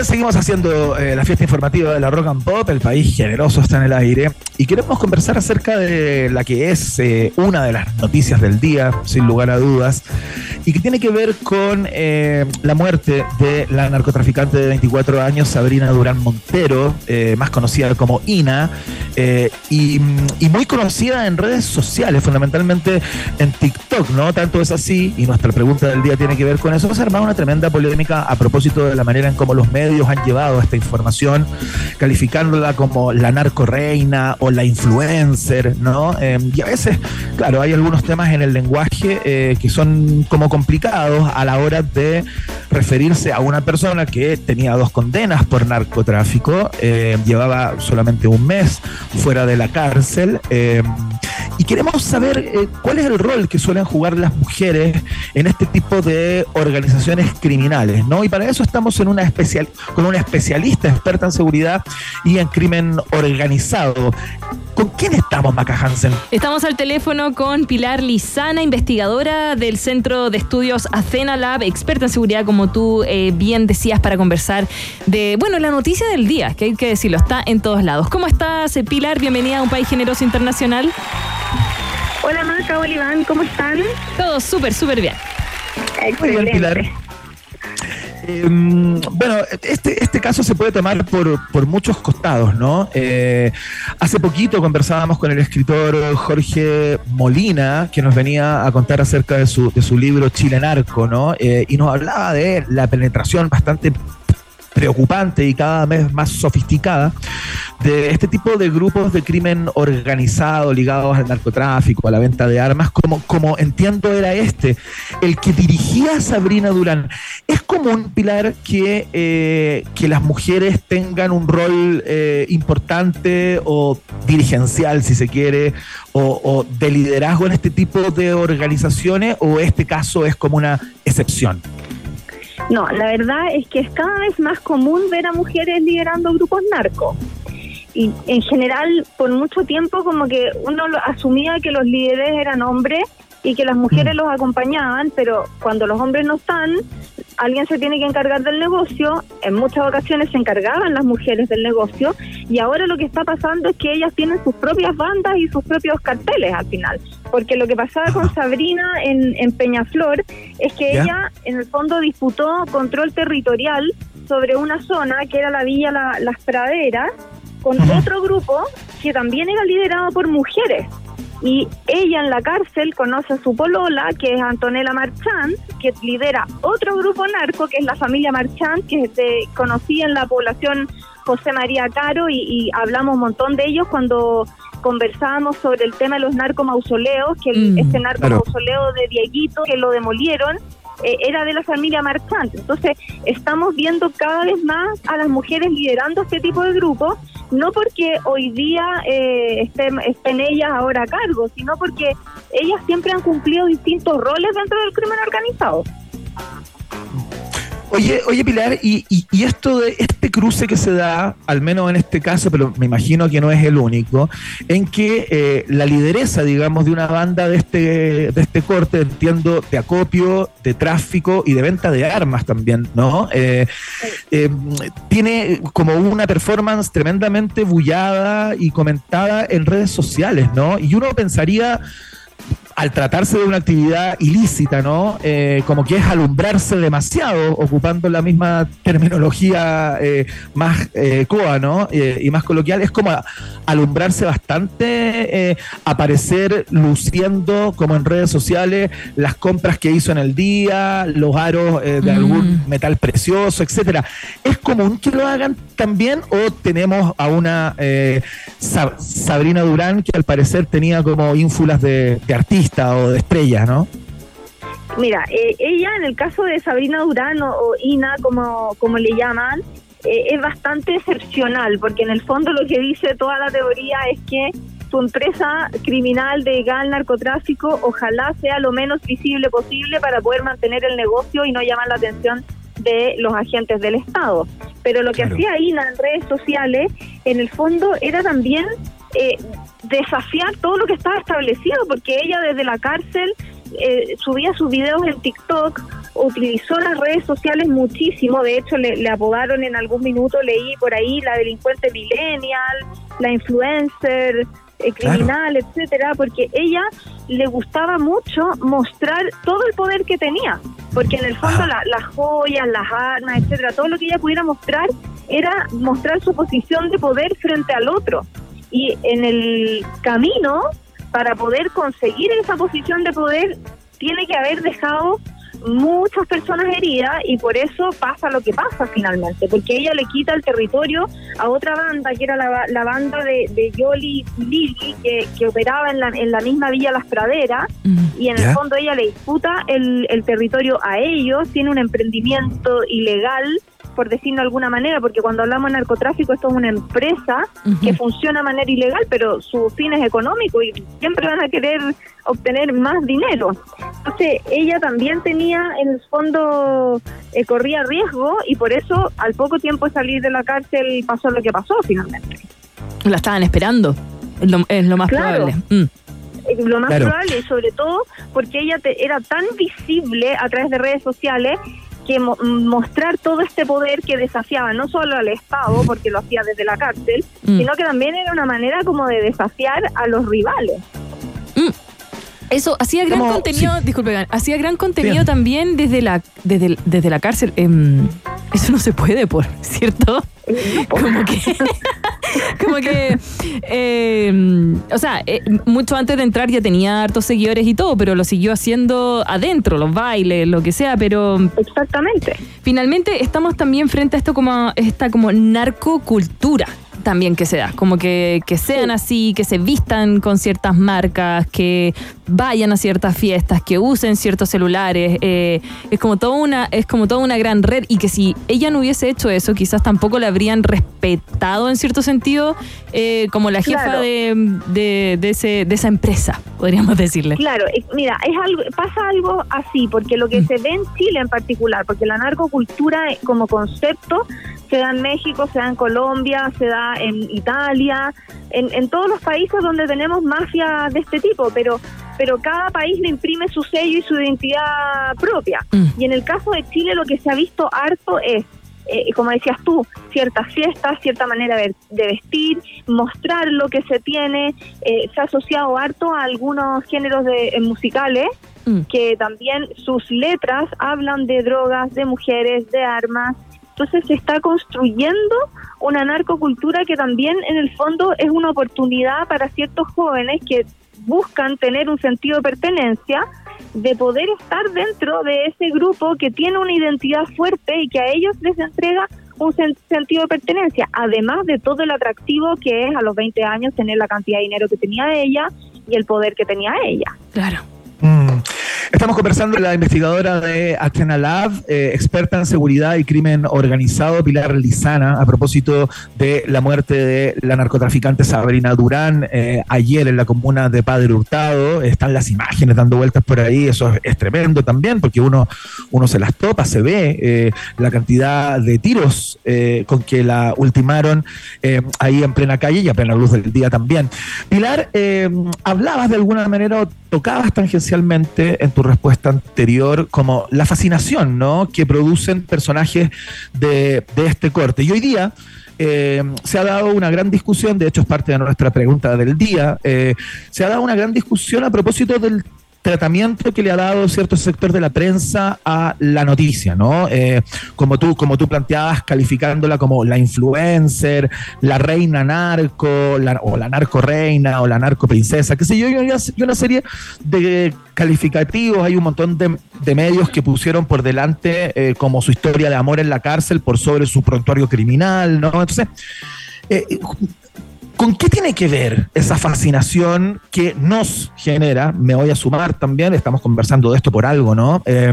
Bien, seguimos haciendo eh, la fiesta informativa de la Rock and Pop. El país generoso está en el aire. Y queremos conversar acerca de la que es eh, una de las noticias del día, sin lugar a dudas, y que tiene que ver con eh, la muerte de la narcotraficante de 24 años, Sabrina Durán Montero, eh, más conocida como Ina, eh, y, y muy conocida en redes sociales, fundamentalmente en TikTok, ¿no? Tanto es así, y nuestra pregunta del día tiene que ver con eso, se ha armado una tremenda polémica a propósito de la manera en cómo los medios han llevado esta información, calificándola como la narcoreina o la influencer, ¿no? Eh, y a veces, claro, hay algunos temas en el lenguaje eh, que son como complicados a la hora de referirse a una persona que tenía dos condenas por narcotráfico, eh, llevaba solamente un mes fuera de la cárcel. Y queremos saber eh, cuál es el rol que suelen jugar las mujeres en este tipo de organizaciones criminales, ¿no? Y para eso estamos en una especial, con una especialista experta en seguridad y en crimen organizado. ¿Con quién estamos, Maca Hansen? Estamos al teléfono con Pilar Lizana, investigadora del Centro de Estudios Athena Lab, experta en seguridad, como tú eh, bien decías, para conversar de, bueno, la noticia del día, que hay que decirlo, está en todos lados. ¿Cómo estás, eh, Pilar? Bienvenida a un país generoso internacional. Hola Maca, hola Iván, ¿cómo están? Todo súper, súper bien. Muy bien, Pilar. Eh, bueno, este, este caso se puede tomar por, por muchos costados, ¿no? Eh, hace poquito conversábamos con el escritor Jorge Molina, que nos venía a contar acerca de su, de su libro Chile Narco, ¿no? Eh, y nos hablaba de la penetración bastante preocupante y cada vez más sofisticada de este tipo de grupos de crimen organizado ligados al narcotráfico, a la venta de armas, como, como entiendo era este, el que dirigía a Sabrina Durán. ¿Es común, Pilar, que, eh, que las mujeres tengan un rol eh, importante o dirigencial, si se quiere, o, o de liderazgo en este tipo de organizaciones, o este caso es como una excepción? No, la verdad es que es cada vez más común ver a mujeres liderando grupos narcos. Y en general, por mucho tiempo, como que uno asumía que los líderes eran hombres y que las mujeres los acompañaban, pero cuando los hombres no están, alguien se tiene que encargar del negocio. En muchas ocasiones se encargaban las mujeres del negocio y ahora lo que está pasando es que ellas tienen sus propias bandas y sus propios carteles al final. Porque lo que pasaba con Sabrina en, en Peñaflor es que ¿Ya? ella en el fondo disputó control territorial sobre una zona que era la villa La- Las Praderas con otro grupo que también era liderado por mujeres. Y ella en la cárcel conoce a su polola, que es Antonella Marchand, que lidera otro grupo narco, que es la familia Marchand, que conocía en la población José María Caro, y, y hablamos un montón de ellos cuando conversábamos sobre el tema de los narcomausoleos, que el, Mm, este claro. narcomausoleo de Dieguito, que lo demolieron, eh, era de la familia Marchand. Entonces, estamos viendo cada vez más a las mujeres liderando este tipo de grupos, no porque hoy día eh, estén, estén ellas ahora a cargo, sino porque ellas siempre han cumplido distintos roles dentro del crimen organizado. Oye, oye Pilar, y, y- y esto de este cruce que se da, al menos en este caso, pero me imagino que no es el único, en que eh, la lideresa, digamos, de una banda de este, de este corte, entiendo, de acopio, de tráfico y de venta de armas también, ¿no? Eh, eh, tiene como una performance tremendamente bullada y comentada en redes sociales, ¿no? Y uno pensaría al tratarse de una actividad ilícita, ¿no? Eh, como que es alumbrarse demasiado, ocupando la misma terminología eh, más eh, coa, ¿no? Eh, y más coloquial, es como alumbrarse bastante, eh, aparecer luciendo como en redes sociales las compras que hizo en el día, los aros eh, de Mm. algún metal precioso, etcétera. ¿Es común que lo hagan también o tenemos a una eh, Sa- Sabrina Durán que al parecer tenía como ínfulas de, de artista o de estrella, ¿no? Mira, eh, ella en el caso de Sabrina Durán o, o Ina, como, como le llaman, eh, es bastante excepcional, porque en el fondo lo que dice toda la teoría es que su empresa criminal dedicada al narcotráfico ojalá sea lo menos visible posible para poder mantener el negocio y no llamar la atención de los agentes del Estado. Pero lo que Claro. hacía Ina en redes sociales, en el fondo, era también eh, desafiar todo lo que estaba establecido, porque ella desde la cárcel eh, subía sus videos en TikTok utilizó las redes sociales muchísimo, de hecho le, le apodaron en algún minuto, leí por ahí, la delincuente millennial, la influencer, eh, criminal, etcétera, porque ella le gustaba mucho mostrar todo el poder que tenía, porque en el fondo la- las joyas, las armas, etcétera, todo lo que ella pudiera mostrar era mostrar su posición de poder frente al otro. Y en el camino para poder conseguir esa posición de poder tiene que haber dejado muchas personas heridas y por eso pasa lo que pasa finalmente, porque ella le quita el territorio a otra banda, que era la, la banda de, de Yoli Lili, que, que operaba en la, en la misma Villa Las Praderas, y en el fondo ella le disputa el, el territorio a ellos, tiene un emprendimiento ilegal, por decirlo de alguna manera, porque cuando hablamos de narcotráfico esto es una empresa que funciona de manera ilegal, pero su fin es económico y siempre van a querer obtener más dinero. Entonces ella también tenía en el fondo, eh, corría riesgo y por eso al poco tiempo de salir de la cárcel pasó lo que pasó finalmente. La estaban esperando. Es lo, es lo más Claro. probable. Mm. Lo más Claro. probable, y sobre todo porque ella te- era tan visible a través de redes sociales que mo- mostrar todo este poder que desafiaba no solo al Estado, porque lo hacía desde la cárcel, Mm. sino que también era una manera como de desafiar a los rivales. Eso, hacía gran Como- contenido, sí. disculpe, hacía gran contenido Bien. también desde la, desde, desde la cárcel. Em, eso no se puede, por ¿cierto? *laughs* Como que, *laughs* como que, em, o sea, eh, mucho antes de entrar ya tenía hartos seguidores y todo, pero lo siguió haciendo adentro, los bailes, lo que sea, pero... Exactamente. Finalmente estamos también frente a esto como, esta como narcocultura también que se da, como que, que sean así, que se vistan con ciertas marcas, que vayan a ciertas fiestas, que usen ciertos celulares, eh, es como toda una, es como toda una gran red y que si ella no hubiese hecho eso, quizás tampoco la habrían respetado en cierto sentido eh, como la jefa Claro. de, de, de ese, de esa empresa, podríamos decirle. Claro, mira, es algo, pasa algo así, porque lo que se ve en Chile en particular, porque la narcocultura como concepto se da en México, se da en Colombia, se da en Italia, en, en todos los países donde tenemos mafias de este tipo, pero pero cada país le imprime su sello y su identidad propia. Y en el caso de Chile lo que se ha visto harto es eh, como decías tú, ciertas fiestas, cierta manera de, de vestir, mostrar lo que se tiene, eh, se ha asociado harto a algunos géneros de, eh, musicales que también sus letras hablan de drogas, de mujeres, de armas. Entonces se está construyendo una narcocultura que también en el fondo es una oportunidad para ciertos jóvenes que buscan tener un sentido de pertenencia, de poder estar dentro de ese grupo que tiene una identidad fuerte y que a ellos les entrega un sen- sentido de pertenencia, además de todo el atractivo que es a los 20 años tener la cantidad de dinero que tenía ella y el poder que tenía ella. Claro. Mm. Estamos conversando con la investigadora de Athena Lab, eh, experta en seguridad y crimen organizado, Pilar Lizana, a propósito de la muerte de la narcotraficante Sabrina Durán eh, ayer en la comuna de Padre Hurtado. Están las imágenes dando vueltas por ahí, eso es, tremendo también, porque uno, uno se las topa, se ve eh, la cantidad de tiros eh, con que la ultimaron ahí en plena calle y a plena luz del día también. Pilar, hablabas de alguna manera o tocabas tangencialmente en tu respuesta anterior como la fascinación ¿no? que producen personajes de, de este corte. Y hoy día eh, se ha dado una gran discusión, de hecho es parte de nuestra pregunta del día, eh, se ha dado una gran discusión a propósito del tratamiento que le ha dado cierto sector de la prensa a la noticia, ¿no? Eh, como tú, como tú planteabas, calificándola como la influencer, la reina narco, la- o la narco reina, o la narco princesa, qué sé yo, y una, serie de calificativos, hay un montón de, de medios que pusieron por delante eh, como su historia de amor en la cárcel por sobre su prontuario criminal, ¿no? Entonces, eh, ¿Con qué tiene que ver esa fascinación que nos genera? Me voy a sumar también, estamos conversando de esto por algo, ¿no? Eh,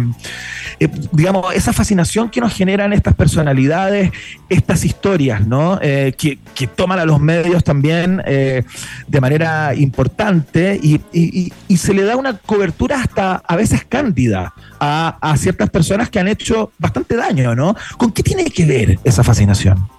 eh, digamos, esa fascinación que nos generan estas personalidades, estas historias, ¿no? Eh, que, toman a los medios también de manera importante y, se le da una cobertura hasta a veces cándida a ciertas personas que han hecho bastante daño, ¿no? ¿Con qué tiene que ver esa fascinación?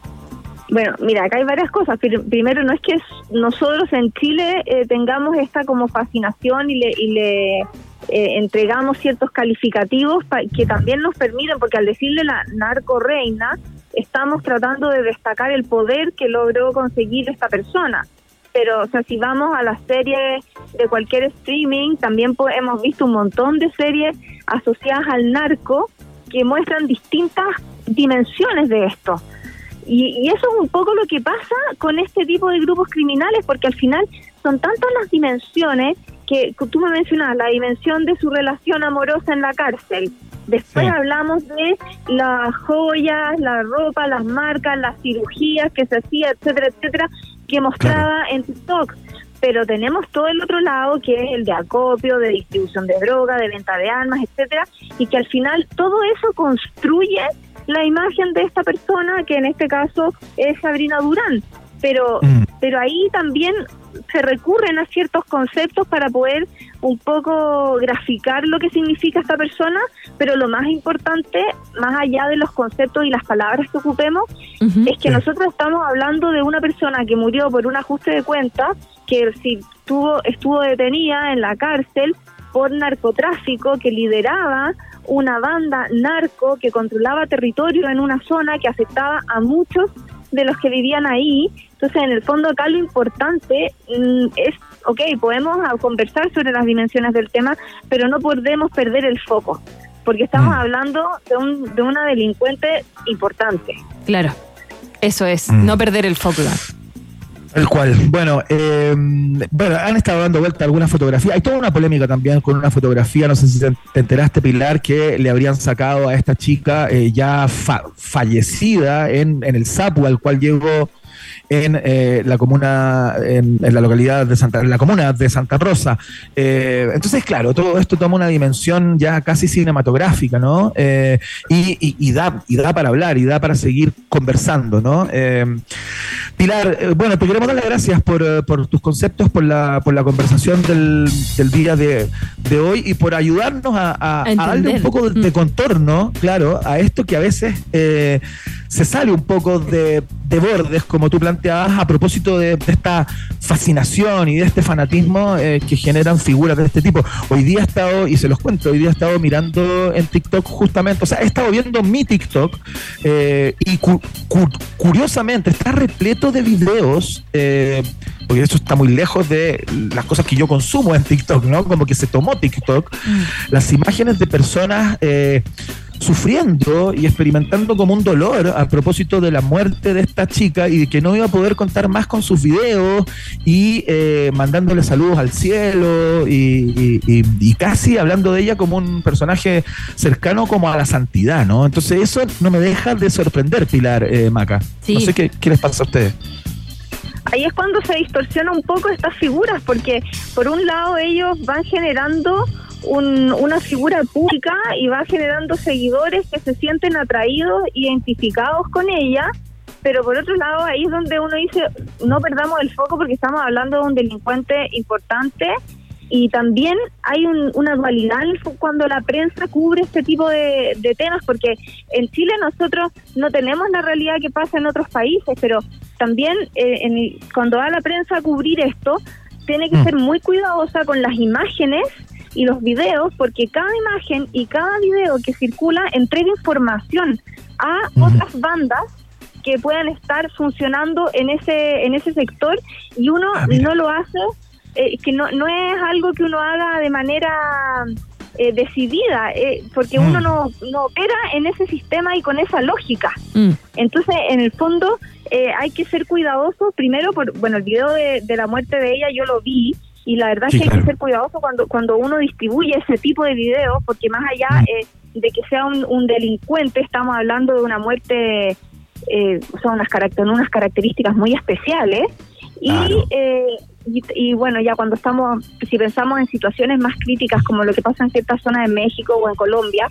Bueno, mira, acá hay varias cosas. Pri- Primero, no es que nosotros en Chile eh, tengamos esta como fascinación y le, y le eh, entregamos ciertos calificativos que también nos permiten, porque al decirle la narco reina, estamos tratando de destacar el poder que logró conseguir esta persona. Pero, o sea, si vamos a las series de cualquier streaming, también hemos visto un montón de series asociadas al narco que muestran distintas dimensiones de esto. Y, y eso es un poco lo que pasa con este tipo de grupos criminales, porque al final son tantas las dimensiones que tú me mencionabas, la dimensión de su relación amorosa en la cárcel. Después Sí. hablamos de las joyas, la ropa, las marcas, las cirugías que se hacía, etcétera, etcétera, que mostraba en TikTok. Pero tenemos todo el otro lado, que es el de acopio, de distribución de droga, de venta de armas, etcétera, y que al final todo eso construye la imagen de esta persona, que en este caso es Sabrina Durán. Pero, pero ahí también se recurren a ciertos conceptos para poder un poco graficar lo que significa esta persona, pero lo más importante, más allá de los conceptos y las palabras que ocupemos, es que nosotros estamos hablando de una persona que murió por un ajuste de cuentas, que si tuvo, estuvo detenida en la cárcel por narcotráfico, que lideraba una banda narco que controlaba territorio en una zona que afectaba a muchos de los que vivían ahí. Entonces, en el fondo, acá lo importante mm, es, ok, podemos conversar sobre las dimensiones del tema, pero no podemos perder el foco, porque estamos hablando de, un, de una delincuente importante. Claro. Eso es, Mm. no perder el foco. El cual. Bueno, eh, bueno, han estado dando vuelta algunas fotografías. Hay toda una polémica también con una fotografía, no sé si te enteraste, Pilar, que le habrían sacado a esta chica eh, ya fa- fallecida en, en el Sapu, al cual llegó en eh, la comuna, en, en la localidad de Santa, en la comuna de Santa Rosa. Eh, entonces, claro, todo esto toma una dimensión ya casi cinematográfica, ¿no? Eh, y, y- y da, y da para hablar, y da para seguir conversando, ¿no? Pilar, bueno, te queremos dar las gracias por, por tus conceptos, por la, por la conversación del, del día de, de hoy y por ayudarnos a, a- A a darle un poco de, de contorno, claro, a esto que a veces se sale un poco de, de bordes, como tú planteabas, a propósito de, de esta fascinación y de este fanatismo eh, que generan figuras de este tipo. Hoy día he estado, y se los cuento, hoy día he estado mirando en TikTok justamente, o sea, he estado viendo mi TikTok eh, y cu- cu- curiosamente está repleto de videos, eh, porque eso está muy lejos de las cosas que yo consumo en TikTok, ¿no? Como que se tomó TikTok, las imágenes de personas eh, sufriendo y experimentando como un dolor a propósito de la muerte de esta chica y de que no iba a poder contar más con sus videos y eh, mandándole saludos al cielo y, y- y- y casi hablando de ella como un personaje cercano como a la santidad, ¿no? Entonces eso no me deja de sorprender, Pilar eh, Maca. Sí. No sé qué, qué les pasa a ustedes. ahí es cuando se distorsiona un poco estas figuras, porque por un lado ellos van generando un- una figura pública y va generando seguidores que se sienten atraídos, identificados con ella, pero por otro lado ahí es donde uno dice, no perdamos el foco porque estamos hablando de un delincuente importante y también hay un- una dualidad cuando la prensa cubre este tipo de, de temas, porque en Chile nosotros no tenemos la realidad que pasa en otros países, pero también eh, en cuando va la prensa a cubrir esto, tiene que Mm. ser muy cuidadosa con las imágenes y los videos, porque cada imagen y cada video que circula entrega información a otras bandas que puedan estar funcionando en ese en ese sector y uno no lo hace eh, que no no es algo que uno haga de manera eh, decidida eh, porque uno no, no opera en ese sistema y con esa lógica. Entonces en el fondo eh, hay que ser cuidadosos primero por bueno el video de, de la muerte de ella yo lo vi y la verdad Sí, es que hay que ser cuidadoso cuando cuando uno distribuye ese tipo de videos porque más allá eh, de que sea un, un delincuente estamos hablando de una muerte eh, son unas, caract- unas características muy especiales y, eh, y, y bueno, ya cuando estamos, si pensamos en situaciones más críticas como lo que pasa en ciertas zonas de México o en Colombia,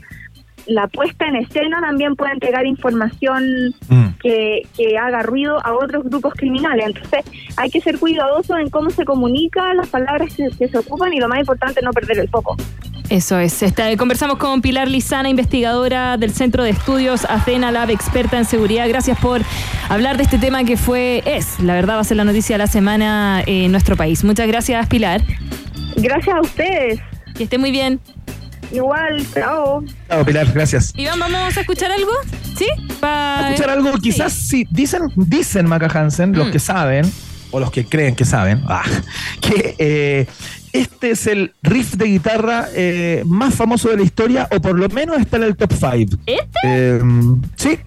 la puesta en escena también puede entregar información que, que haga ruido a otros grupos criminales. Entonces hay que ser cuidadosos en cómo se comunica, las palabras que, que se ocupan y lo más importante, no perder el foco. Eso es. Está- conversamos con Pilar Lizana, investigadora del Centro de Estudios Athena Lab, experta en seguridad. Gracias por hablar de este tema que fue, es, la verdad va a ser la noticia de la semana en nuestro país. Muchas gracias, Pilar. Gracias a ustedes. Que esté muy bien. Igual, chao. Chao, Pilar, gracias. Iván, ¿vamos a escuchar algo? ¿Sí? Pa- escuchar algo, quizás sí. Dicen, dicen Maca Hansen, los Mm. que saben, o los que creen que saben, ah, que eh, este es el riff de guitarra eh, más famoso de la historia, o por lo menos está en el top 5. ¿Este? sí,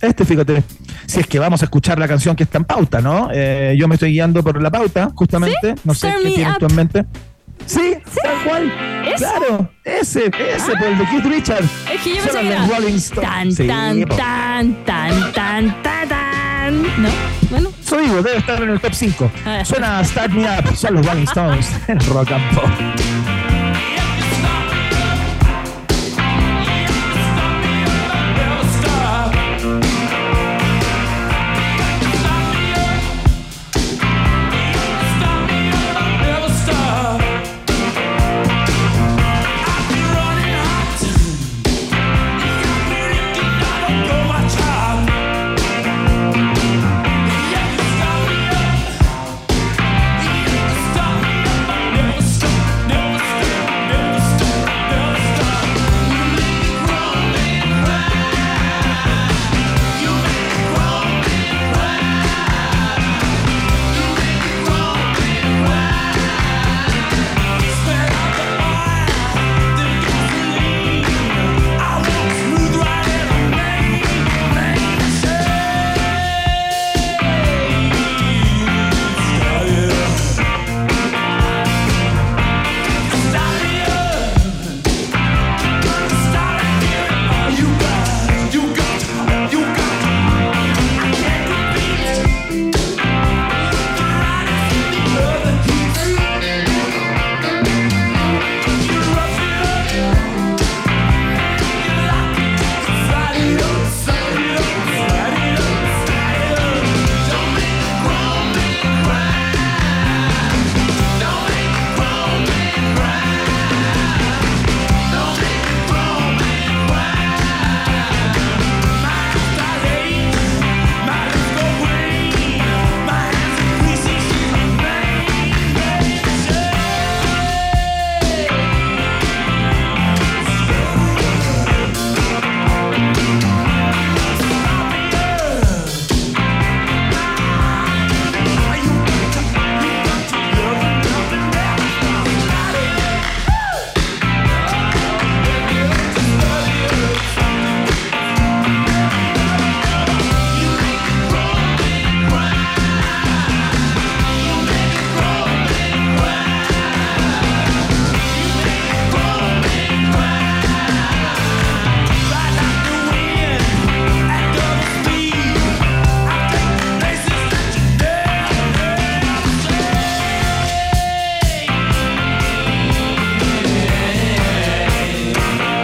este, fíjate. Si es que vamos a escuchar la canción que está en pauta, ¿no? Eh, yo me estoy guiando por la pauta, justamente. No sé Turn qué tienes tú en mente. Sí, tal cual. Claro, ese, ese, por el de Keith Richard. Es que yo pensé que los era Rolling Stones. tan, Sí, tan, po. tan, tan, tan, tan, tan. ¿No? Bueno. Soy digo, debe estar en el top 5. Ah. Suena Start Me Up, son los Rolling Stones, en *laughs* Rock and Pop.